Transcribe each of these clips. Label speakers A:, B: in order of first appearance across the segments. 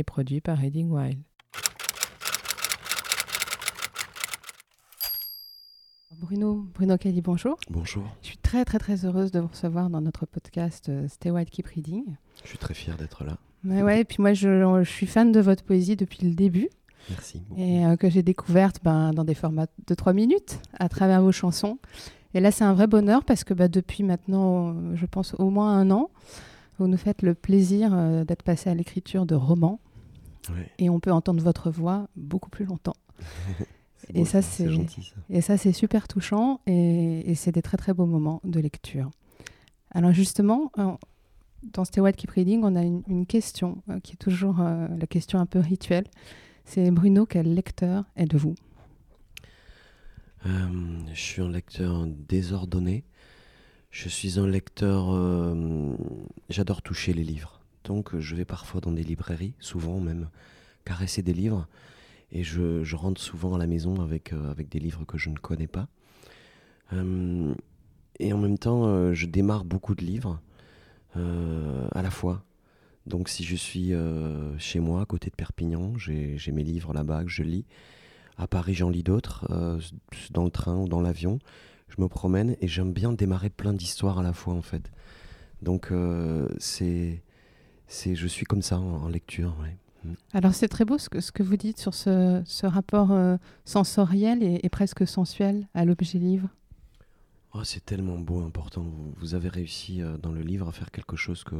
A: et produit par Reading Wild. Bruno, Bruno Kelly, bonjour.
B: Bonjour.
A: Je suis très très très heureuse de vous recevoir dans notre podcast euh, Stay Wild Keep Reading.
B: Je suis très fier d'être là.
A: Ouais, ouais, et puis moi je, je suis fan de votre poésie depuis le début
B: Merci. beaucoup.
A: et euh, que j'ai découverte ben, dans des formats de 3 minutes à travers vos chansons. Et là c'est un vrai bonheur parce que bah, depuis maintenant, je pense au moins un an, vous nous faites le plaisir euh, d'être passé à l'écriture de romans Et on peut entendre votre voix beaucoup plus longtemps. Et
B: beau,
A: ça, c'est-
B: gentil. Ça.
A: Et ça, c'est super touchant et, et c'est des très très beaux moments de lecture. Alors justement, euh, dans Stay Wild Keep Reading, on a une, une question euh, qui est toujours euh, la question un peu rituelle. C'est Bruno, quel lecteur êtes-vous?
B: Euh, je suis un lecteur désordonné. Je suis un lecteur. J'adore toucher les livres. Donc, je vais parfois dans des librairies, souvent même caresser des livres. Et je, rentre souvent à la maison avec, euh, avec des livres que je ne connais pas. Euh, et en même temps, euh, je démarre beaucoup de livres à la fois. Donc, si je suis chez moi, à côté de Perpignan, j'ai mes livres là-bas que je lis. À Paris, j'en lis d'autres, dans le train ou dans l'avion. Je me promène et j'aime bien démarrer plein d'histoires à la fois, en fait. Donc, c'est, c'est, je suis comme ça en, en lecture. ouais.
A: Alors c'est très beau ce que, ce que vous dites sur ce, ce rapport euh, sensoriel et, et presque sensuel à l'objet livre.
B: Oh, c'est tellement beau, important. Vous, vous avez réussi euh, dans le livre à faire quelque chose que,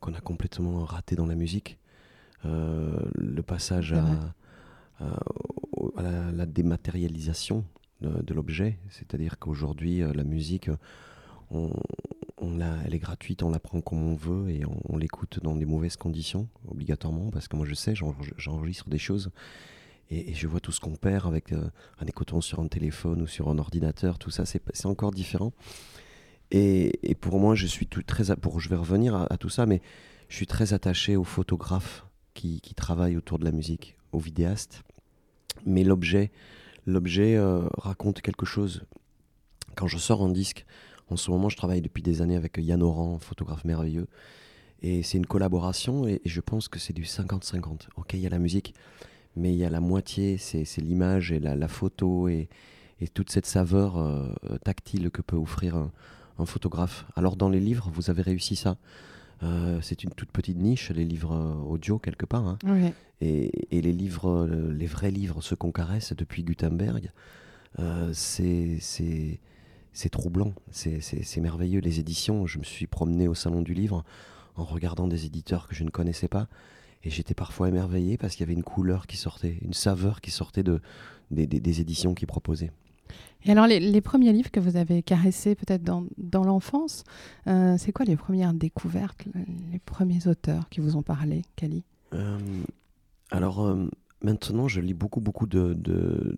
B: qu'on a complètement raté dans la musique. Euh, le passage à, à- au- à la, dématérialisation de, de l'objet. C'est-à-dire qu'aujourd'hui, la musique, on, on la, elle est gratuite, on la prend comme on veut et on, l'écoute dans des mauvaises conditions, obligatoirement, parce que moi je sais, j'en- j'enregistre des choses et, je vois tout ce qu'on perd avec euh, en écoutant sur un téléphone ou sur un ordinateur, tout ça, c'est encore différent. Et, pour moi, je suis tout, très. Pour, je vais revenir à, tout ça, mais je suis très attaché aux photographes qui, travaillent autour de la musique, aux vidéastes. Mais l'objet, l'objet euh, raconte quelque chose. Quand je sors un disque, en ce moment, je travaille depuis des années avec Yann Oran, photographe merveilleux. Et c'est une collaboration, et, et je pense que c'est du 50-50. Ok, il y a la musique, mais il y a la moitié, c'est l'image et la, la photo et, et toute cette saveur euh, tactile que peut offrir un, un photographe. Alors dans les livres, vous avez réussi ça. Euh, c'est une toute petite niche, les livres euh, audio quelque part. hein.
A: Oui.
B: Et, et les livres, les vrais livres, ceux qu'on caresse depuis Gutenberg, euh, c'est c'est troublant, c'est merveilleux. Les éditions, je me suis promené au salon du livre en regardant des éditeurs que je ne connaissais pas. Et j'étais parfois émerveillé parce qu'il y avait une couleur qui sortait, une saveur qui sortait de, des, des- des éditions qu'ils proposaient.
A: Et alors les, les premiers livres que vous avez caressés peut-être dans, dans l'enfance, euh, c'est quoi les premières découvertes, les premiers auteurs qui vous ont parlé, Kali?
B: Euh, alors euh, maintenant, je lis beaucoup, beaucoup de, de,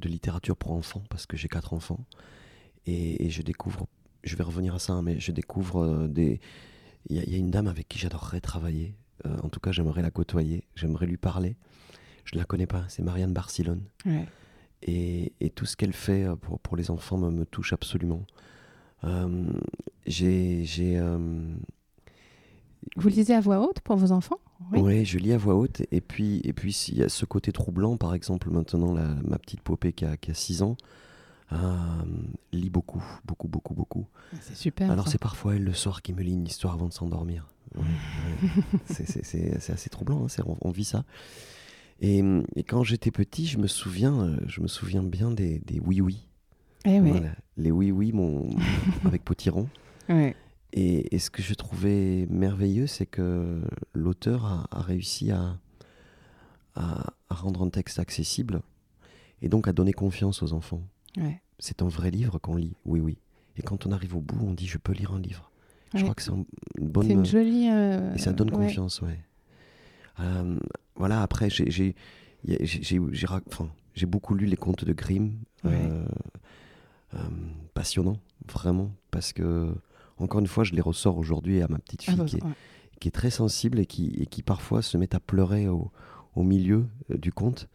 B: de littérature pour enfants parce que j'ai quatre enfants et, et je découvre. Je vais revenir à ça, hein, mais je découvre euh, des. Il y, a- il y a une dame avec qui j'adorerais travailler. Euh, en tout cas, j'aimerais la côtoyer. J'aimerais lui parler. Je la connais pas. C'est Marianne Barcillone.
A: Ouais.
B: Et, et tout ce qu'elle fait euh, pour, pour les enfants me, me touche absolument. Euh, j'ai. j'ai,
A: Vous lisez à voix haute pour vos enfants? Oui.
B: Je lis à voix haute. Et puis, et puis s'il y a ce côté troublant, par exemple, maintenant, la- ma petite poupée qui a, qui a 6 ans, euh, lit beaucoup, beaucoup, beaucoup, beaucoup.
A: C'est super.
B: Alors, c'est parfois elle le soir qui me lit une histoire avant de s'endormir. Ouais, ouais. C'est- assez troublant, hein, on, on vit ça. Et, et quand j'étais petit, je me souviens, euh, je me souviens bien des, des oui-oui.
A: Eh oui.
B: Voilà. Les oui-oui avec Potiron.
A: Ouais.
B: Et, et ce que je trouvais merveilleux, c'est que l'auteur a, a réussi à, à, à rendre un texte accessible et donc à donner confiance aux enfants.
A: Ouais.
B: C'est un vrai livre qu'on lit, oui, oui. Et quand on arrive au bout, on dit je peux lire un livre. Je crois que c'est un- une bonne.
A: C'est une jolie. euh,
B: Et ça donne
A: ouais.
B: confiance, ouais. Euh, voilà, après, j'ai beaucoup lu les contes de Grimm. Euh, passionnant, vraiment, parce que, encore une fois, je les ressors aujourd'hui à ma petite
A: Ah
B: fille
A: bah,
B: qui, est,
A: ouais.
B: qui est très sensible et qui, et qui parfois se met à pleurer au, au milieu du conte,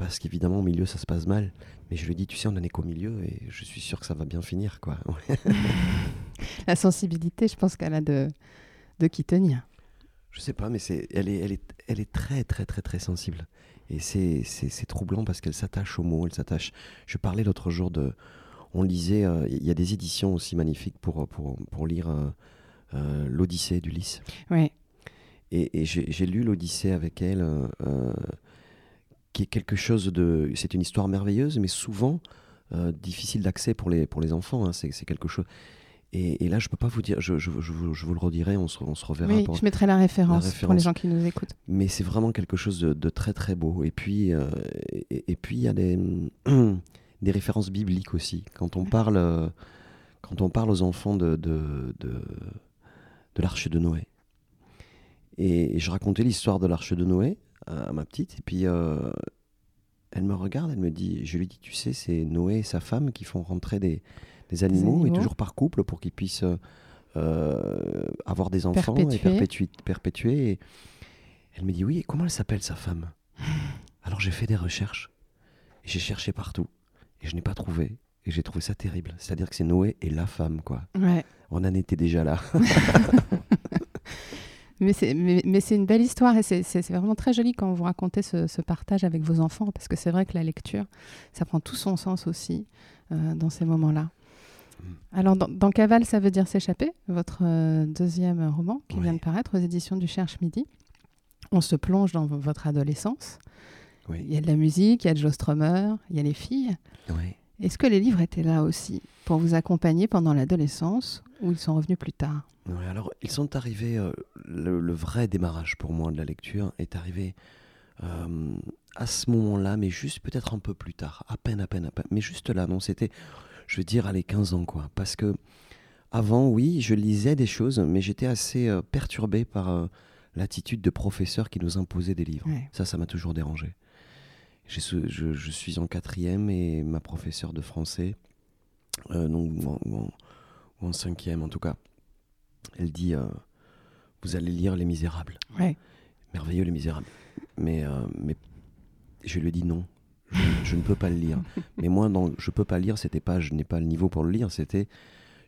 B: parce qu'évidemment, au milieu, ça se passe mal. Mais je lui dis, tu sais, on en est qu'au milieu et je suis sûr que ça va bien finir, quoi.
A: La sensibilité, je pense qu'elle a de, de qui tenir.
B: Je sais pas, mais c'est, elle, est, elle, est, elle est très, très, très, très sensible. Et c'est, c'est, c'est troublant parce qu'elle s'attache aux mots, elle s'attache. Je parlais l'autre jour de. On lisait. euh, Il y a des éditions aussi magnifiques pour, pour, pour lire euh, euh, l'Odyssée d'Ulysse.
A: Oui,
B: Et, et j'ai, lu l'Odyssée avec elle, qui est quelque chose de. C'est une histoire merveilleuse, mais souvent euh, difficile d'accès pour les, pour les enfants. hein. C'est, quelque chose. Et, et là, je peux pas vous dire, je, je, je vous, je vous le redirai, on se, on se reverra.
A: oui
B: pour-
A: je mettrai la référence, pour les gens qui nous écoutent.
B: mais c'est vraiment quelque chose de, de très très beau. Et puis, euh, et, et puis il y a des, des références bibliques aussi. Quand on parle, euh, quand on parle aux enfants de, de, de, de l'arche de Noé. Et, et je racontais l'histoire de l'arche de Noé à, ma petite. Et puis, euh, elle me regarde, elle me dit, je lui dis, tu sais, c'est Noé et sa femme qui font rentrer des, des animaux, et
A: animaux.
B: toujours par couple pour qu'ils puissent euh, avoir des enfants et
A: Perpétuer.
B: perpétuer. Et elle me dit, oui, et comment elle s'appelle sa femme? Alors j'ai fait des recherches, et j'ai cherché partout, et je n'ai pas trouvé. Et j'ai trouvé ça terrible. C'est-à-dire que c'est Noé et la femme, quoi.
A: Ouais.
B: On en était déjà là.
A: Mais c'est, mais, mais c'est une belle histoire et c'est, vraiment très joli quand vous racontez ce, ce partage avec vos enfants parce que c'est vrai que la lecture, ça prend tout son sens aussi euh, dans ces moments-là.
B: Mm.
A: Alors, dans, dans Cavale, ça veut dire s'échapper, votre euh, deuxième roman qui vient de paraître aux éditions du Cherche Midi. On se plonge dans votre adolescence. Il y a de la musique, il y a de Joe Strummer, il y a les filles.
B: Oui.
A: Est-ce que les livres étaient là aussi pour vous accompagner pendant l'adolescence ou ils sont revenus plus tard?
B: Ouais, alors, ils sont arrivés. euh, le, le vrai démarrage pour moi de la lecture est arrivé euh, à ce moment-là, mais juste peut-être un peu plus tard, à peine, à peine, à peine. Mais juste là, non, c'était, je veux dire, allez, 15 ans, quoi. Parce que avant, oui, je lisais des choses, mais j'étais assez euh, perturbé par euh, l'attitude de professeurs qui nous imposaient des livres.
A: Ouais.
B: Ça, ça m'a toujours dérangé. Je, je suis en quatrième et ma professeure de français, euh, donc, ou, en, ou en- ou en cinquième en tout cas, elle dit euh, Vous allez lire Les Misérables.
A: Ouais.
B: Merveilleux, Les Misérables. Mais, euh, mais je lui ai dit non. Je, je ne peux pas le lire. Mais moi, dans je peux pas lire, c'était pas je n'ai pas le niveau pour le lire, c'était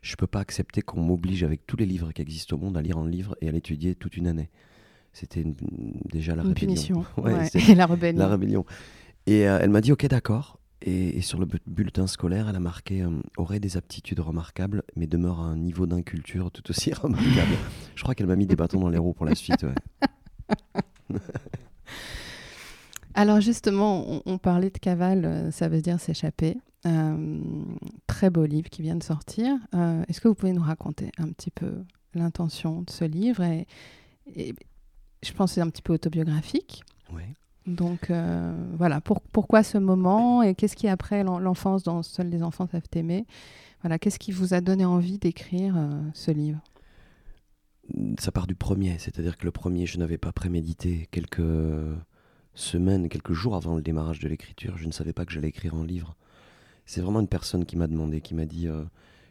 B: je peux pas accepter qu'on m'oblige avec tous les livres qui existent au monde à lire un livre et à l'étudier toute une année. C'était déjà la
A: Une
B: rébellion.
A: punition.
B: Ouais,
A: la rébellion.
B: la rébellion. Et euh, elle m'a dit ok d'accord. Et, et sur le bu- bulletin scolaire, elle a marqué euh, aurait des aptitudes remarquables, mais demeure à un niveau d'inculture tout aussi remarquable. Je crois qu'elle m'a mis des bâtons dans les roues pour la suite. ouais.
A: Alors justement, on, on parlait de cavale, euh, ça veut dire s'échapper. Euh, très beau livre qui vient de sortir. Euh, Est-ce que vous pouvez nous raconter un petit peu l'intention de ce livre et, et je pense que c'est un petit peu autobiographique.
B: Ouais.
A: Donc euh, voilà, pour- pourquoi ce moment et qu'est-ce qui après l'en- l'enfance dont seuls les enfants savent aimer Voilà, qu'est-ce qui vous a donné envie d'écrire euh, ce livre?
B: Ça part du premier, c'est-à-dire que le premier, je n'avais pas prémédité quelques semaines, quelques jours avant le démarrage de l'écriture. Je ne savais pas que j'allais écrire un livre. C'est vraiment une personne qui m'a demandé, qui m'a dit euh,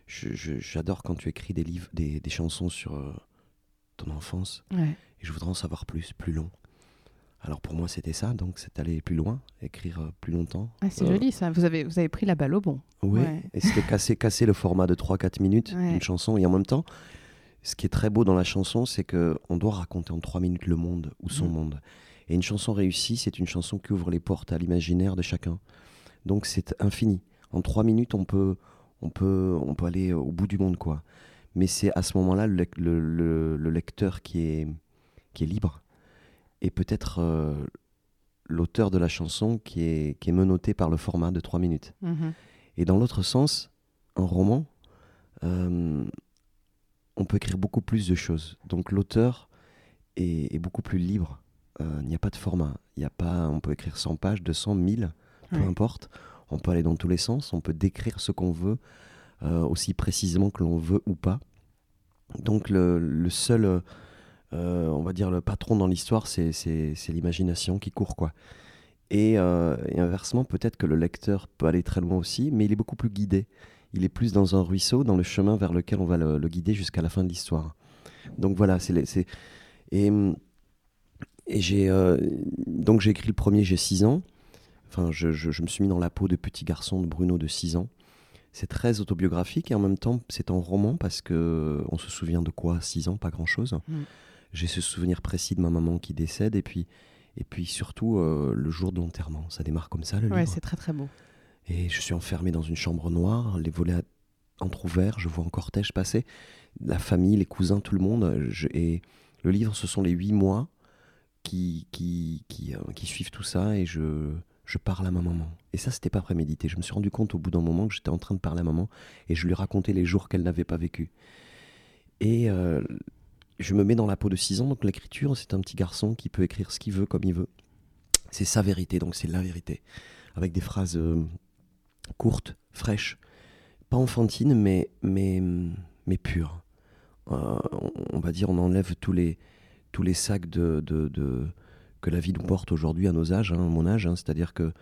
B: J'adore quand tu écris des livres, des, des chansons sur ton enfance.
A: Ouais.
B: et je voudrais en savoir plus, plus long. Alors pour moi c'était ça, donc c'est aller plus loin, écrire euh, plus longtemps.
A: Ah, c'est
B: Euh,
A: joli ça, vous avez, vous avez pris la balle au bon.
B: Oui,
A: Ouais.
B: et c'était casser, casser le format de 3-4 minutes
A: Ouais.
B: d'une chanson. Et en même temps, ce qui est très beau dans la chanson, c'est que on doit raconter en 3 minutes le monde ou son
A: Mm.
B: monde. Et une chanson réussie, c'est une chanson qui ouvre les portes à l'imaginaire de chacun. Donc c'est infini. En 3 minutes, on peut, on, peut, on peut aller au bout du monde, quoi. Mais c'est à ce moment-là le, le- le- le lecteur qui est, qui est libre. Et peut-être euh, l'auteur de la chanson qui est, qui est menotté par le format de 3 minutes.
A: Mhm.
B: Et dans l'autre sens, un roman, euh, on peut écrire beaucoup plus de choses. Donc l'auteur est, est beaucoup plus libre. Euh, Il n'y a pas de format. Il n'y a pas, on peut écrire 100 pages, 200, 1000, peu
A: Ouais.
B: importe. On peut aller dans tous les sens. On peut décrire ce qu'on veut euh, aussi précisément que l'on veut ou pas. Donc le, le seul, euh, on va dire, le patron dans l'histoire, c'est l'imagination qui court, quoi. Et, euh, et inversement, peut-être que le lecteur peut aller très loin aussi, mais il est beaucoup plus guidé. Il est plus dans un ruisseau, dans le chemin vers lequel on va le, guider jusqu'à la fin de l'histoire. Donc voilà, c'est et, j'ai euh, donc j'ai écrit le premier, j'ai 6 ans. Enfin, je, me suis mis dans la peau de petit garçon de Bruno de 6 ans. C'est très autobiographique et en même temps, c'est un roman parce que on se souvient de quoi à 6 ans, pas grand-chose.
A: Mm.
B: J'ai ce souvenir précis de ma maman qui décède et puis, et puis surtout euh, le jour de l'enterrement. Ça démarre comme ça, le
A: Ouais,
B: livre.
A: c'est très très beau.
B: Et je suis enfermé dans une chambre noire, les volets entrouverts, je vois un cortège passer, la famille, les cousins, tout le monde. Je- et le livre, ce sont les huit mois qui, qui, qui, euh, qui suivent tout ça et je, je parle à ma maman. Et ça, c'était pas prémédité. Je me suis rendu compte au bout d'un moment que j'étais en train de parler à maman et je lui racontais les jours qu'elle n'avait pas vécu. Et euh, je me mets dans la peau de 6 ans, donc l'écriture, c'est un petit garçon qui peut écrire ce qu'il veut, comme il veut. C'est sa vérité, donc c'est la vérité. Avec des phrases euh, courtes, fraîches, pas enfantines, mais, mais, mais pures. Euh, on, va dire, on enlève tous les, tous les sacs de, de, que la vie nous porte aujourd'hui à nos âges, hein, à mon âge. hein. C'est-à-dire que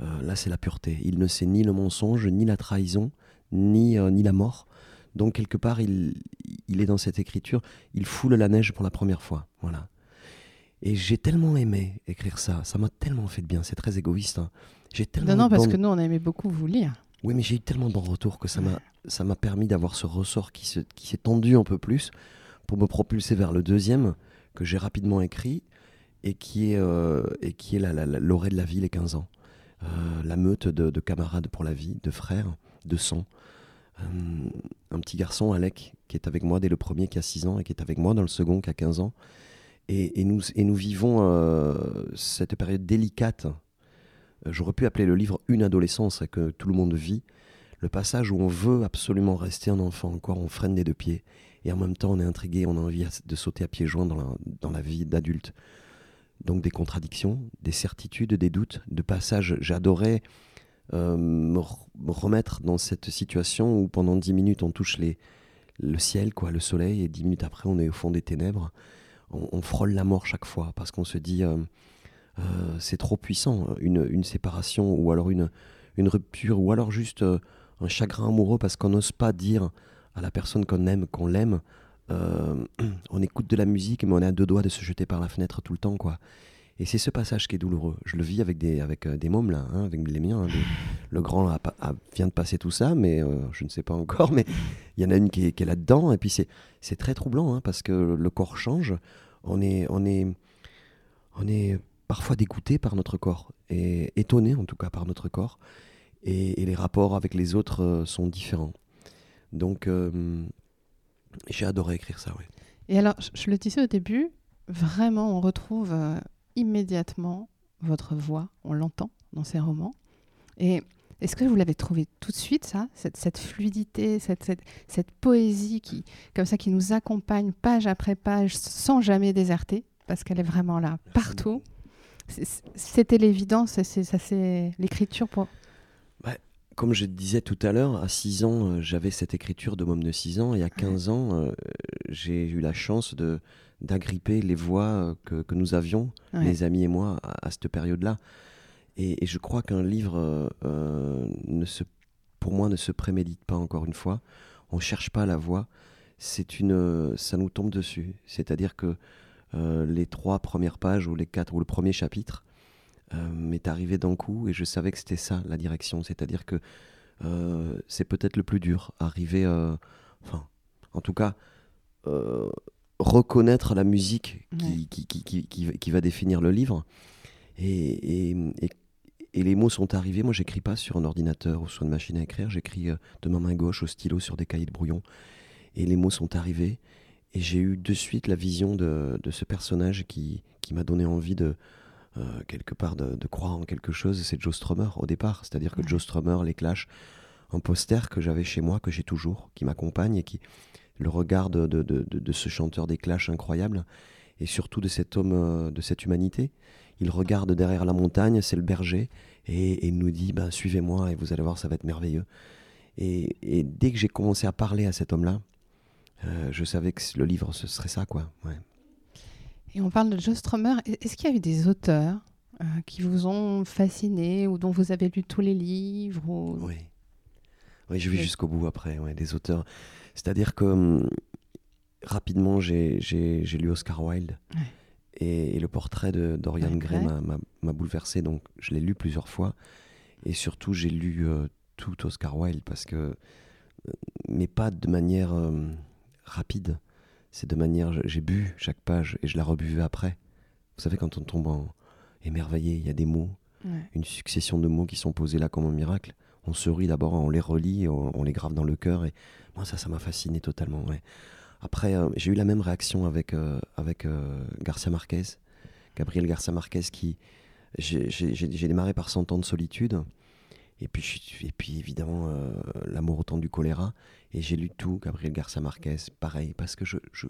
B: euh, là, c'est la pureté. Il ne sait ni le mensonge, ni la trahison, ni, ni la mort. Donc, quelque part, il, il est dans cette écriture. Il foule la neige pour la première fois. Voilà. Et j'ai tellement aimé écrire ça. Ça m'a tellement fait de bien. C'est très égoïste. hein. J'ai tellement
A: Non, non, parce
B: bon-
A: que nous, on aimait beaucoup vous lire.
B: oui, mais j'ai eu tellement de bons retours que ça m'a ça m'a permis d'avoir ce ressort qui se- qui s'est tendu un peu plus pour me propulser vers le deuxième que j'ai rapidement écrit et qui est euh, et qui est la, la, la- l'orée de la vie les 15 ans. Euh, la meute de, de camarades pour la vie, de frères, de sang. Euh, un petit garçon, Alec, qui est avec moi dès le premier qui a 6 ans et qui est avec moi dans le second qui a 15 ans. Et, nous, et nous vivons euh, cette période délicate. Euh, J'aurais pu appeler le livre Une adolescence que tout le monde vit. Le passage où on veut absolument rester un enfant encore, on freine des deux pieds. Et en même temps, on est intrigué, on a envie de sauter à pieds joints dans la, dans la vie d'adulte. Donc des contradictions, des certitudes, des doutes, de passages. J'adorais euh, me, re- me remettre dans cette situation où pendant dix minutes on touche les, le ciel, quoi, le soleil, et dix minutes après on est au fond des ténèbres. On, frôle la mort chaque fois parce qu'on se dit euh, euh, c'est trop puissant, une, une séparation ou alors une, une rupture ou alors juste un chagrin amoureux parce qu'on n'ose pas dire à la personne qu'on aime qu'on l'aime. On écoute de la musique mais on est à deux doigts de se jeter par la fenêtre tout le temps quoi. Et c'est ce passage qui est douloureux. Je le vis avec des, avec, euh, des mômes là, hein, avec les miens. hein, des- le grand a vient de passer tout ça, mais euh, je ne sais pas encore. Mais il y en a une qui est, là-dedans. Et puis c'est, c'est très troublant hein, parce que le corps change. On est, on est, on est parfois dégoûté par notre corps et étonné en tout cas par notre corps. Et, et les rapports avec les autres euh, sont différents. Donc euh, j'ai adoré écrire ça. oui.
A: Et alors, je, le disais au début, vraiment, on retrouve immédiatement votre voix, on l'entend dans ces romans. Et est-ce que vous l'avez trouvé tout de suite, ça, cette, cette fluidité, cette, cette, cette poésie qui, comme ça, qui nous accompagne page après page sans jamais déserter, parce qu'elle est vraiment là, partout? C'était l'évidence, c'est- ça c'est l'écriture pour.
B: Comme je disais tout à l'heure, à 6 ans, euh, j'avais cette écriture de môme de 6 ans, et à 15 ans, euh, j'ai eu la chance de d'agripper les voix euh, que, que nous avions,
A: Ouais.
B: mes amis et moi, à, à cette période-là. Et, et je crois qu'un livre, euh, ne se, pour moi, ne se prémédite pas, encore une fois. On ne cherche pas la voix. C'est une, ça nous tombe dessus. C'est-à-dire que euh, les trois premières pages, ou les quatre, ou le premier chapitre, m'est arrivé d'un coup, et je savais que c'était ça, la direction. C'est-à-dire que euh, c'est peut-être le plus dur, arriver, euh, enfin, en tout cas, euh, reconnaître la musique qui,
A: Ouais.
B: qui, qui, qui, va- définir le livre. Et, et, et- et les mots sont arrivés. Moi, j'écris pas sur un ordinateur ou sur une machine à écrire. J'écris euh, de ma main gauche au stylo sur des cahiers de brouillon. Et les mots sont arrivés. Et j'ai eu de suite la vision de, de ce personnage qui, qui m'a donné envie de, euh, quelque part, de, de croire en quelque chose. C'est Joe Strummer au départ. C'est-à-dire que
A: Ouais.
B: Joe Strummer, les Clash, un poster que j'avais chez moi, que j'ai toujours, qui m'accompagne et qui, le regard de, de, ce chanteur des Clash incroyable et surtout de cet homme, euh, de cette humanité. Il regarde derrière la montagne, c'est le berger, et, et il nous dit ben, Suivez-moi et vous allez voir, ça va être merveilleux. Et, et dès que j'ai commencé à parler à cet homme-là, euh, je savais que le livre, ce serait ça, quoi. Ouais.
A: Et on parle de Joe Strummer. Est-ce qu'il y a eu des auteurs euh, qui vous ont fasciné ou dont vous avez lu tous les livres ou...
B: Oui. Oui, je vais jusqu'au bout après, ouais, des auteurs. C'est-à-dire que hum, rapidement, j'ai lu Oscar Wilde.
A: Ouais.
B: Et, et le portrait de Dorian
A: Ouais,
B: Gray m'a- bouleversé, donc je l'ai lu plusieurs fois. Et surtout, j'ai lu euh, tout Oscar Wilde, parce que, euh, mais pas de manière euh, rapide. C'est de manière, j'ai bu chaque page et je la rebuvais après. Vous savez, quand on tombe en émerveillé, il y a des mots,
A: Ouais.
B: une succession de mots qui sont posés là comme un miracle. On se rit d'abord, on les relit, on, on les grave dans le cœur. Et moi, ça, ça m'a fasciné totalement. ouais. Après, euh, j'ai eu la même réaction avec, euh, avec euh, Garcia Marquez, Gabriel Garcia Marquez, qui. J'ai démarré par 100 ans de solitude. Et puis, et puis évidemment, euh, L'amour au temps du choléra. Et j'ai lu tout, Gabriel Garcia Marquez, pareil, parce que je, je,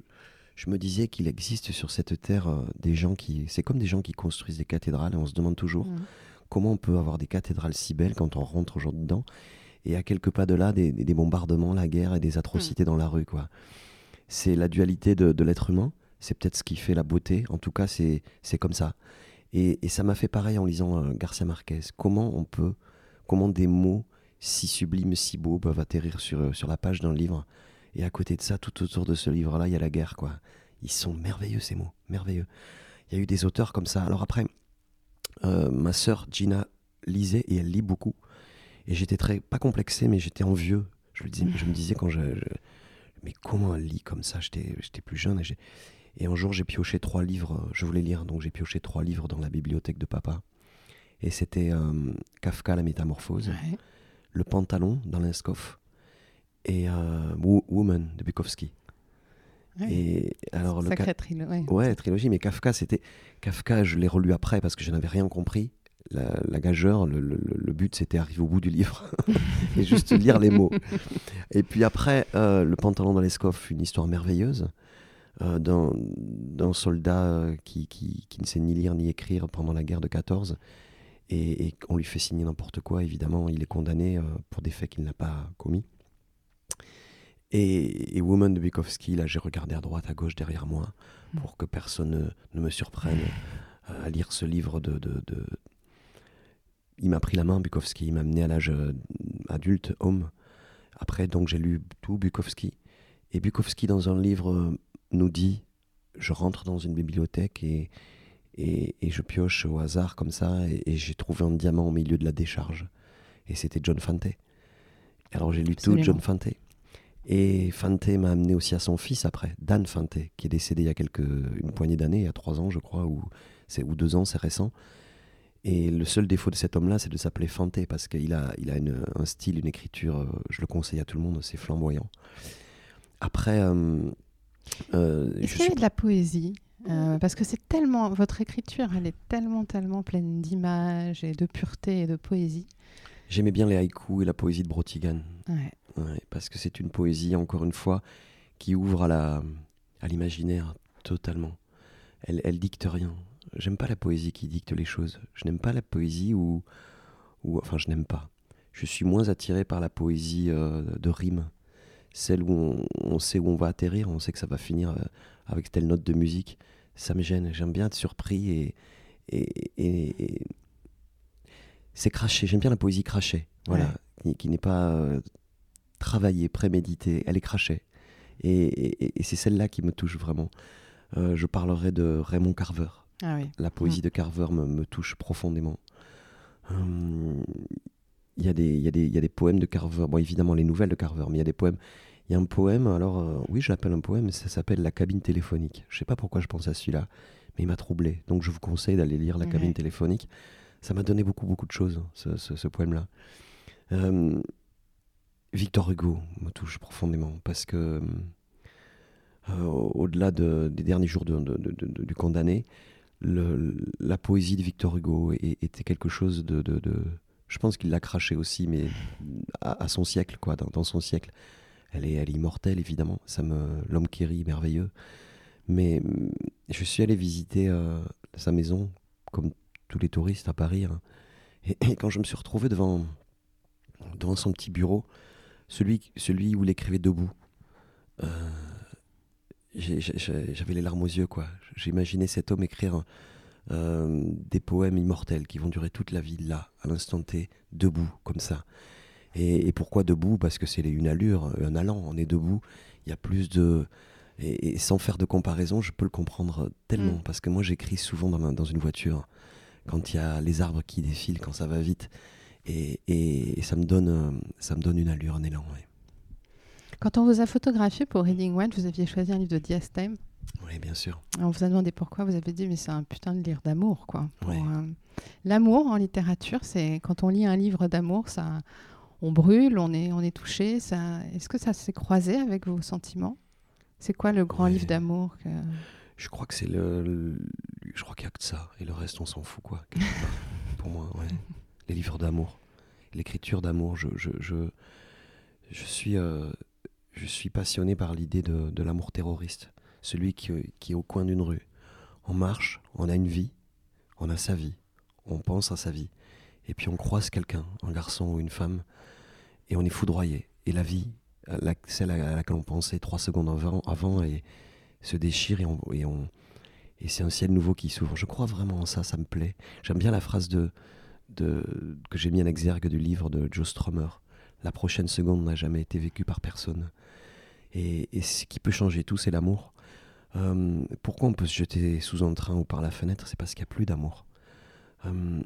B: je me disais qu'il existe sur cette terre euh, des gens qui. C'est comme des gens qui construisent des cathédrales, et on se demande toujours
A: Mhm.
B: comment on peut avoir des cathédrales si belles quand on rentre aujourd'hui dedans et à quelques pas de là des, des- bombardements, la guerre et des atrocités dans la rue quoi. C'est la dualité de, de l'être humain, c'est peut-être ce qui fait la beauté, en tout cas c'est c'est comme ça. Et, et ça m'a fait pareil en lisant euh, Garcia Marquez. Comment on peut, comment des mots si sublimes, si beaux peuvent atterrir sur, euh, sur la page d'un livre et à côté de ça, tout autour de ce livre-là, il y a la guerre quoi. Ils sont merveilleux ces mots, merveilleux. Il y a eu des auteurs comme ça. Alors après, euh, ma sœur Gina lisait et elle lit beaucoup. Et j'étais très, pas complexé, mais j'étais envieux. Je, je me disais quand je, Mais comment elle lit comme ça? J'étais plus jeune. Et, et un jour, j'ai pioché trois livres. Je voulais lire, donc j'ai pioché trois livres dans la bibliothèque de papa. Et c'était euh, Kafka, la métamorphose,
A: Ouais.
B: Le pantalon dans l'Inskoff et euh, Wo- Woman de Bukowski.
A: Ouais.
B: Et alors, le,
A: Sacré trilo- ouais.
B: Ouais, trilogie, mais Kafka, c'était. Kafka, je l'ai relu après parce que je n'avais rien compris. La, la gageure, le, le- le but, c'était arriver au bout du livre et juste lire les mots. Et puis après, euh, Le pantalon dans l'escoffe, une histoire merveilleuse euh, d'un soldat qui, qui, qui ne sait ni lire ni écrire pendant la guerre de 14. Et, et on lui fait signer n'importe quoi, évidemment. Il est condamné euh, pour des faits qu'il n'a pas commis. Et, et Woman de Bukowski, là, j'ai regardé à droite, à gauche, derrière moi, pour que personne ne, ne me surprenne euh, à lire ce livre de. de- de- Il m'a pris la main, Bukowski, il m'a amené à l'âge euh, adulte, homme. Après, donc, j'ai lu tout Bukowski. Et Bukowski, dans un livre, nous dit je rentre dans une bibliothèque et, et, et je pioche au hasard comme ça, et, et j'ai trouvé un diamant au milieu de la décharge. Et c'était John Fante. Alors, j'ai lu tout. John Fante. Et Fante m'a amené aussi à son fils après, Dan Fante, qui est décédé il y a quelques, une poignée d'années, il y a trois ans, je crois, ou, c'est, ou deux ans, c'est récent. Et le seul défaut de cet homme-là, c'est de s'appeler Fante, parce qu'il a, il a une- un style, une écriture, euh, je le conseille à tout le monde, c'est flamboyant. Après, euh, euh,
A: Est-ce
B: je
A: qu'il y
B: suis-
A: avait de la poésie Euh, Parce que c'est tellement. Votre écriture, elle est tellement, tellement pleine d'images et de pureté et de poésie.
B: j'aimais bien les haïkus et la poésie de Brotigan.
A: Ouais.
B: Ouais, parce que c'est une poésie, encore une fois, qui ouvre à la à l'imaginaire totalement. Elle, elle dicte rien. J'aime pas la poésie qui dicte les choses. Je n'aime pas la poésie où, où enfin, je n'aime pas. Je suis moins attiré par la poésie euh, de rime, celle où on, on sait où on va atterrir, on sait que ça va finir euh, avec telle note de musique. Ça me gêne. J'aime bien être surpris et, et, et- et- c'est craché. J'aime bien la poésie crachée, voilà,
A: Ouais.
B: qui, qui n'est pas euh, travaillée, préméditée. Elle est crachée. Et, c'est celle-là qui me touche vraiment. Euh, je parlerai de Raymond Carver.
A: Ah oui.
B: La poésie de Carver me, me touche profondément. Hum, Il y, a des- il y, a des- il y a des poèmes de Carver, bon évidemment les nouvelles de Carver, mais il y a des poèmes. Il y a un poème, alors euh, oui je l'appelle un poème, ça s'appelle La cabine téléphonique. Je sais pas pourquoi je pense à celui-là, mais il m'a troublé. Donc je vous conseille d'aller lire La cabine téléphonique. Ça m'a donné beaucoup beaucoup de choses, ce, ce- ce poème-là. Euh, Victor Hugo me touche profondément parce que euh, au-delà de- des derniers jours de- du condamné, le- la poésie de Victor Hugo était quelque chose de- je pense qu'il l'a craché aussi, mais à, son siècle, quoi, dans, son siècle. Elle est, elle est immortelle, évidemment. Ça me, l'homme qui rit, merveilleux. Mais hum, je suis allé visiter euh, sa maison, comme tous les touristes à Paris. hein. Et, quand je me suis retrouvé devant, devant son petit bureau, celui, celui où il écrivait debout, euh, j'avais les larmes aux yeux, quoi. J'imaginais cet homme écrire euh, des poèmes immortels qui vont durer toute la vie, là, à l'instant T, debout, comme ça. Et, et pourquoi debout? Parce que c'est une allure, un allant. On est debout, il y a plus de. Et, et sans faire de comparaison, je peux le comprendre tellement.
A: Mm.
B: Parce que moi, j'écris souvent dans, ma- dans une voiture, quand il y a les arbres qui défilent, quand ça va vite. Et, et- ça, me donne, euh, ça me donne une allure, un élan. ouais.
A: Quand on vous a photographié pour Reading One, vous aviez choisi un livre de Diastème.
B: Oui, bien sûr.
A: On vous a demandé pourquoi, vous avez dit mais c'est un putain de livre d'amour quoi.
B: Ouais.
A: euh, L'amour en littérature, c'est quand on lit un livre d'amour, ça, on brûle, on est, on est touché. Ça, est-ce que ça s'est croisé avec vos sentiments? C'est quoi le grand
B: Ouais.
A: livre d'amour que...
B: Je crois que c'est le, le- Je crois qu'il n'y a que ça. Et le reste, on s'en fout, quoi. Pour moi, ouais. Les livres d'amour. L'écriture d'amour. Je, je, je, je suis, euh, je suis passionné par l'idée de, de l'amour terroriste. Celui qui, qui est au coin d'une rue. On marche, on a une vie, on a sa vie, on pense à sa vie. Et puis on croise quelqu'un, un garçon ou une femme, et on est foudroyé. Et la vie, la- celle à laquelle on pensait trois secondes avant, avant et, se déchire et, on, et, on- et c'est un ciel nouveau qui s'ouvre. Je crois vraiment en ça, ça me plaît. J'aime bien la phrase de, de, que j'ai mis en exergue du livre de Joe Strummer. La prochaine seconde n'a jamais été vécue par personne. Et, et ce qui peut changer tout, c'est l'amour. Euh, pourquoi on peut se jeter sous un train ou par la fenêtre? C'est parce qu'il n'y a plus d'amour. Euh,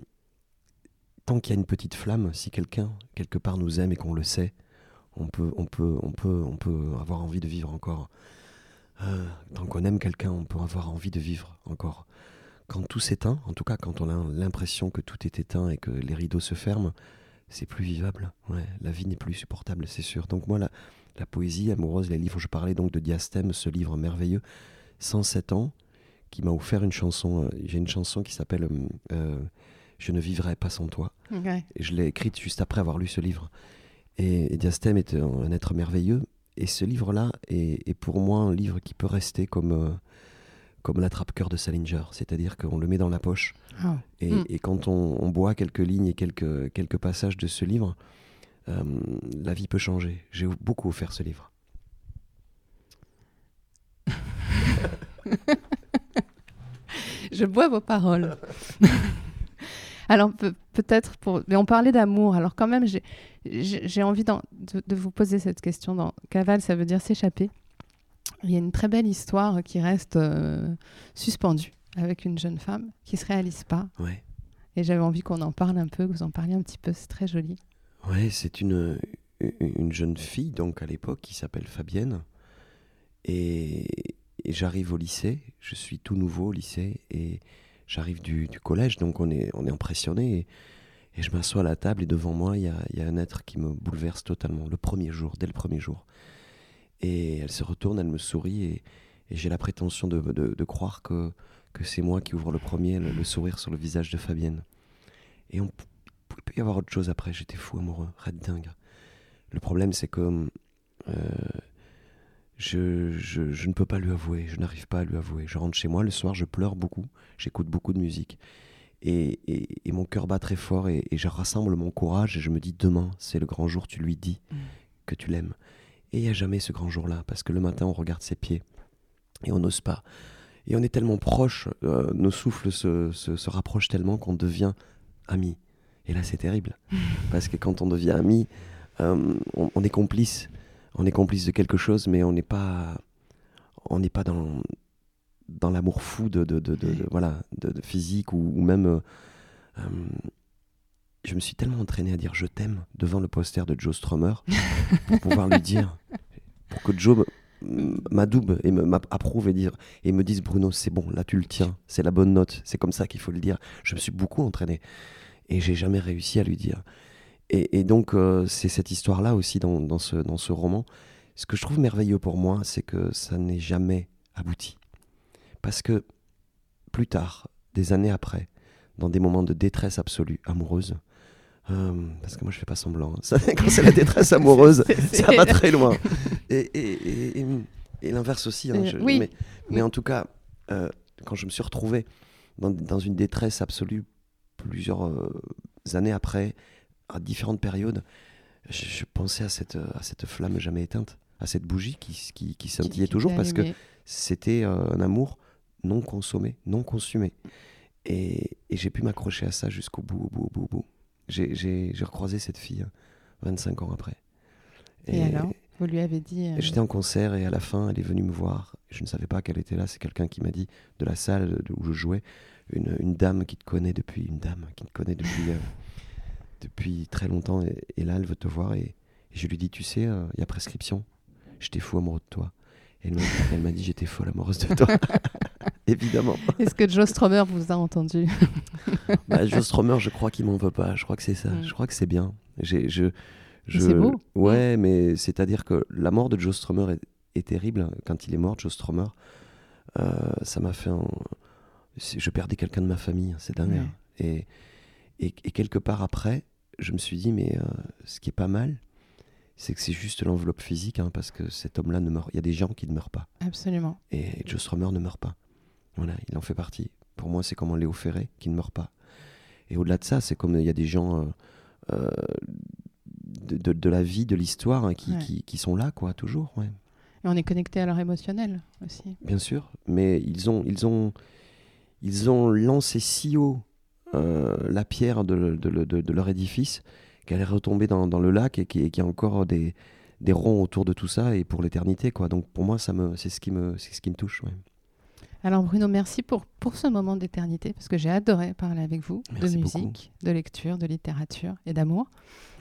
B: tant qu'il y a une petite flamme, si quelqu'un, quelque part, nous aime et qu'on le sait, on peut, on, peut, on, peut, on peut avoir envie de vivre encore. Euh, tant qu'on aime quelqu'un, on peut avoir envie de vivre encore. Quand tout s'éteint, en tout cas quand on a l'impression que tout est éteint et que les rideaux se ferment, c'est plus vivable. Ouais, la vie n'est plus supportable, c'est sûr. Donc moi, la, la poésie amoureuse, les livres, je parlais donc de Diastème, ce livre merveilleux, 107 ans, qui m'a offert une chanson. euh, J'ai une chanson qui s'appelle euh, euh, Je ne vivrai pas sans toi. Et je l'ai écrite juste après avoir lu ce livre. Et, et Diastème est un, un être merveilleux. Et ce livre-là est, est pour moi un livre qui peut rester comme, euh, comme l'attrape-cœur de Salinger. C'est-à-dire qu'on le met dans la poche.
A: Ah.
B: Et,
A: Mm.
B: et quand on, on boit quelques lignes et quelques, quelques passages de ce livre, euh, la vie peut changer. J'ai beaucoup offert ce livre.
A: Je bois vos paroles. alors pe- peut-être pour... Mais on parlait d'amour. Alors quand même, j'ai- envie de, de vous poser cette question. Dans Cavale, ça veut dire s'échapper. Il y a une très belle histoire qui reste euh, suspendue avec une jeune femme qui se réalise pas.
B: Ouais.
A: Et j'avais envie qu'on en parle un peu, que vous en parliez un petit peu. C'est très joli.
B: Ouais, c'est une, une jeune fille, donc à l'époque, qui s'appelle Fabienne. Et, et j'arrive au lycée, je suis tout nouveau au lycée, et j'arrive du, collège, donc on est, on est impressionné. Et, je m'assois à la table, et devant moi, il y a, un être qui me bouleverse totalement, le premier jour, dès le premier jour. Et elle se retourne, elle me sourit, et, j'ai la prétention de, croire que, que c'est moi qui ouvre le premier, le, sourire sur le visage de Fabienne. Et on, peut y avoir autre chose après. J'étais fou amoureux, red dingue. Le problème, c'est que euh, je, je, je ne peux pas lui avouer. Je n'arrive pas à lui avouer. Je rentre chez moi le soir, je pleure beaucoup. J'écoute beaucoup de musique. Et, et- et mon cœur bat très fort et, et je rassemble mon courage et je me dis demain, c'est le grand jour, tu lui dis que tu l'aimes. Et il n'y a jamais ce grand jour-là parce que le matin, on regarde ses pieds et on n'ose pas. Et on est tellement proches, euh, nos souffles se, se, se rapprochent tellement qu'on devient amis. Et là, c'est terrible. Parce que quand on devient ami, euh, on, on est complice. On est complice de quelque chose, mais on n'est pas, on n'est pas dans, dans l'amour fou de, de, de, de- de- voilà, de, physique ou, ou même. euh, euh, je me suis tellement entraîné à dire je t'aime devant le poster de Joe Strummer pour pouvoir lui dire, pour que Joe m'adoube et m'approuve et dire et me dise Bruno c'est bon là tu le tiens c'est la bonne note c'est comme ça qu'il faut le dire je me suis beaucoup entraîné et j'ai jamais réussi à lui dire et, et donc euh, c'est cette histoire là aussi dans, dans ce, dans ce roman ce que je trouve merveilleux pour moi c'est que ça n'est jamais abouti parce que plus tard des années après dans des moments de détresse absolue amoureuse euh, parce que moi je fais pas semblant hein. Quand c'est la détresse amoureuse ça va très loin. Et, et, et- et- et l'inverse aussi. hein,
A: Euh,
B: je-
A: oui.
B: Mais, mais en tout cas, euh, quand je me suis retrouvé dans, dans une détresse absolue plusieurs euh, années après, à différentes périodes, je, je pensais à cette, à cette flamme jamais éteinte, à cette bougie qui, qui, scintillait
A: qui
B: toujours parce que c'était euh, un amour non consommé, non consumé. Et, et j'ai pu m'accrocher à ça jusqu'au bout, au bout, au bout, au bout. J'ai- J'ai j'ai recroisé cette fille euh, 25 ans après.
A: Et, alors? Vous lui avez dit. euh,
B: J'étais en concert et à la fin, elle est venue me voir. Je ne savais pas qu'elle était là. C'est quelqu'un qui m'a dit de la salle où je jouais, une, une dame qui te connaît depuis, une dame qui te connaît depuis, euh, depuis très longtemps. Et, et là, elle veut te voir. Et, et je lui dis, tu sais, euh, il y a prescription. J'étais fou amoureux de toi. Et elle m'a dit, j'étais folle amoureuse de toi. Évidemment.
A: Est-ce que Joe Stromer vous a entendu?
B: Bah, Joe Stromer, je crois qu'il m'en veut pas. Je crois que c'est ça.
A: Mm.
B: Je crois que c'est bien. J'ai, je, je...
A: c'est beau.
B: Ouais, mais c'est-à-dire que la mort de Joe Stromer est, est terrible. Quand il est mort, Joe Stromer, euh, ça m'a fait un... Je perdais quelqu'un de ma famille. C'est dingue.
A: Ouais.
B: hein. Et, et, et quelque part après, je me suis dit, mais euh, ce qui est pas mal, c'est que c'est juste l'enveloppe physique, hein, parce que cet homme-là ne meurt. Il y a des gens qui ne meurent pas.
A: Absolument.
B: Et Joe Strummer ne meurt pas. Voilà, il en fait partie. Pour moi, c'est comme un Léo Ferré qui ne meurt pas. Et au-delà de ça, c'est comme il y a des gens euh, euh, de, de- de la vie, de l'histoire, hein, qui,
A: Ouais.
B: qui- qui sont là, quoi, toujours. ouais.
A: Et on est connecté à leur émotionnel aussi.
B: Bien sûr. Mais ils ont, ils ont, ils ont lancé si haut euh, la pierre de, de- de- de leur édifice qu'elle est retombée dans, dans le lac et qu'il y a encore des, des ronds autour de tout ça et pour l'éternité, quoi. Donc pour moi, ça me, c'est ce qui me, c'est ce qui me touche. ouais.
A: Alors Bruno, merci pour, pour ce moment d'éternité, parce que j'ai adoré parler avec vous
B: Merci
A: de
B: beaucoup.
A: musique, de lecture, de littérature et d'amour.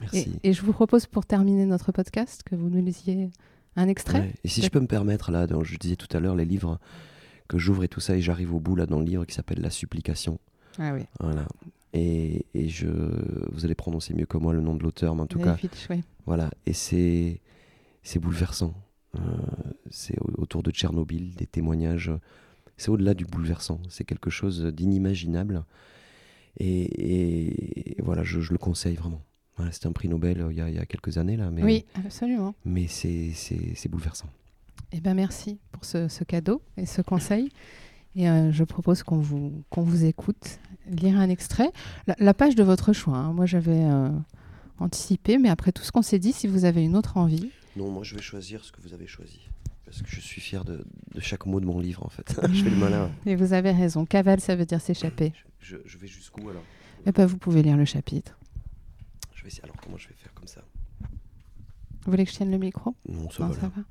A: Et,
B: Merci.
A: et je vous propose pour terminer notre podcast que vous nous lisiez un extrait.
B: Ouais. Et si je peux me permettre, là, dans- je disais tout à l'heure, les livres que j'ouvre et tout ça, et j'arrive au bout, là, dans le livre qui s'appelle La Supplication.
A: Ah oui,
B: Voilà. Et, et je, vous allez prononcer mieux que moi le nom de l'auteur, mais en tout cas,
A: David Fitch, oui.
B: voilà. Et c'est, c'est bouleversant. Euh, c'est au- autour de Tchernobyl, des témoignages. C'est au-delà du bouleversant. C'est quelque chose d'inimaginable. Et, et voilà, je, je le conseille vraiment. Voilà, C'était un prix Nobel euh, il y, a, il y a quelques années, là. Mais,
A: Oui, absolument.
B: mais c'est, c'est, c'est bouleversant.
A: Eh ben merci pour ce, ce cadeau et ce conseil. Et euh, je propose qu'on vous, qu'on vous écoute lire un extrait. La, la page de votre choix. hein. Moi, j'avais euh, anticipé, mais après tout ce qu'on s'est dit, si vous avez une autre envie.
B: Non, moi je vais choisir ce que vous avez choisi. Parce que je suis fier de, de chaque mot de mon livre en fait. je fais le malin.
A: Et vous avez raison. Cavale, ça veut dire s'échapper.
B: Je, je vais jusqu'où alors?
A: Eh ben, vous pouvez lire le chapitre.
B: Je vais essayer. Alors comment je vais faire comme ça?
A: Vous voulez que je tienne le micro?
B: Non, ça
A: Non,
B: va
A: ça va.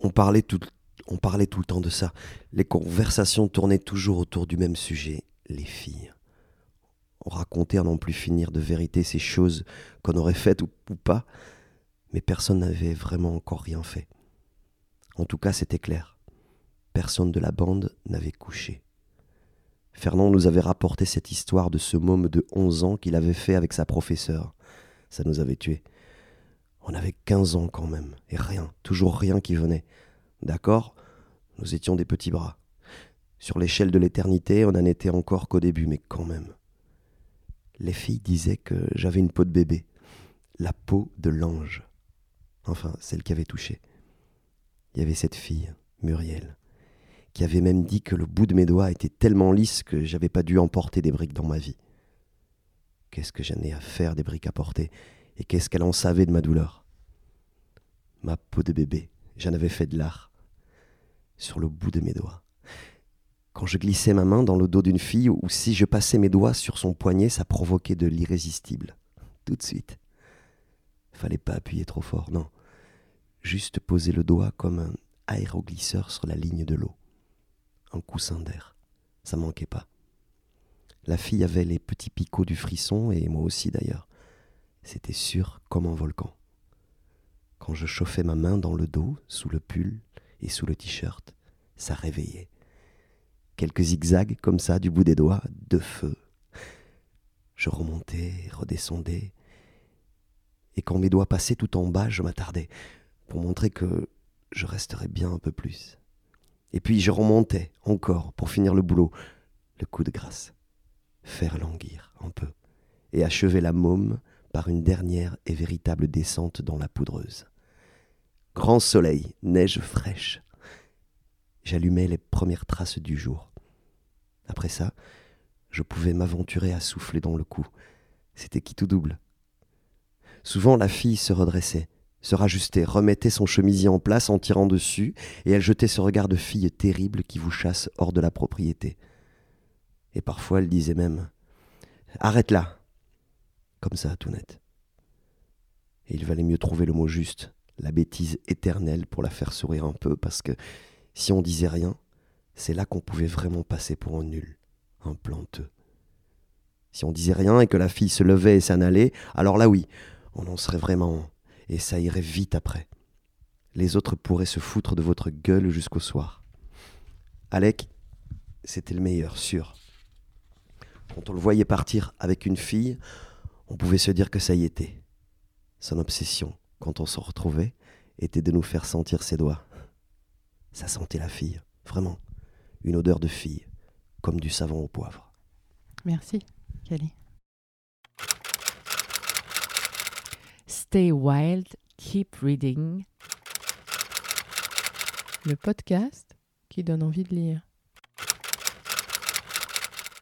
B: On parlait, tout, on parlait tout le temps de ça. Les conversations tournaient toujours autour du même sujet, les filles. On racontait à n'en plus finir de vérité ces choses qu'on aurait faites ou, pas, mais personne n'avait vraiment encore rien fait. En tout cas, c'était clair. Personne de la bande n'avait couché. Fernand nous avait rapporté cette histoire de ce môme de 11 ans qu'il avait fait avec sa professeure. Ça nous avait tués. On avait 15 ans quand même, et rien, toujours rien qui venait. D'accord? Nous étions des petits bras. Sur l'échelle de l'éternité, on n'en était encore qu'au début, mais quand même. Les filles disaient que j'avais une peau de bébé, la peau de l'ange. Enfin, celle qui avait touché. Il y avait cette fille, Muriel, qui avait même dit que le bout de mes doigts était tellement lisse que j'avais pas dû emporter des briques dans ma vie. Qu'est-ce que j'en ai à faire des briques à porter et qu'est-ce qu'elle en savait de ma douleur? Ma peau de bébé, j'en avais fait de l'art. Sur le bout de mes doigts. Quand je glissais ma main dans le dos d'une fille, ou si je passais mes doigts sur son poignet, ça provoquait de l'irrésistible. Tout de suite. Fallait pas appuyer trop fort, non. Juste poser le doigt comme un aéroglisseur sur la ligne de l'eau. Un coussin d'air. Ça manquait pas. La fille avait les petits picots du frisson, et moi aussi d'ailleurs. C'était sûr comme un volcan. Quand je chauffais ma main dans le dos, sous le pull et sous le t-shirt, ça réveillait. Quelques zigzags comme ça du bout des doigts, de feu. Je remontais, redescendais, et quand mes doigts passaient tout en bas, je m'attardais, pour montrer que je resterais bien un peu plus. Et puis je remontais encore pour finir le boulot, le coup de grâce, faire languir un peu, et achever la môme par une dernière et véritable descente dans la poudreuse. Grand soleil, neige fraîche. J'allumais les premières traces du jour. Après ça, je pouvais m'aventurer à souffler dans le cou. C'était qui tout double? Souvent la fille se redressait, se rajustait, remettait son chemisier en place en tirant dessus, et elle jetait ce regard de fille terrible qui vous chasse hors de la propriété. Et parfois elle disait même Arrête là Comme ça, tout net. Et il valait mieux trouver le mot juste, la bêtise éternelle pour la faire sourire un peu, parce que si on disait rien, c'est là qu'on pouvait vraiment passer pour un nul, un planteux. Si on disait rien et que la fille se levait et s'en allait, alors là oui, on en serait vraiment, et ça irait vite après. Les autres pourraient se foutre de votre gueule jusqu'au soir. Alec, c'était le meilleur, sûr. Quand on le voyait partir avec une fille, on pouvait se dire que ça y était. Son obsession, quand on se retrouvait, était de nous faire sentir ses doigts. Ça sentait la fille, vraiment. Une odeur de fille, comme du savon au poivre.
A: Merci, Kelly.
C: Stay wild, keep reading.
A: Le podcast qui donne envie de lire.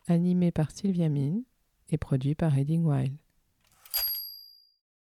A: Animé par Sylvia Mine et produit par Reading Wild.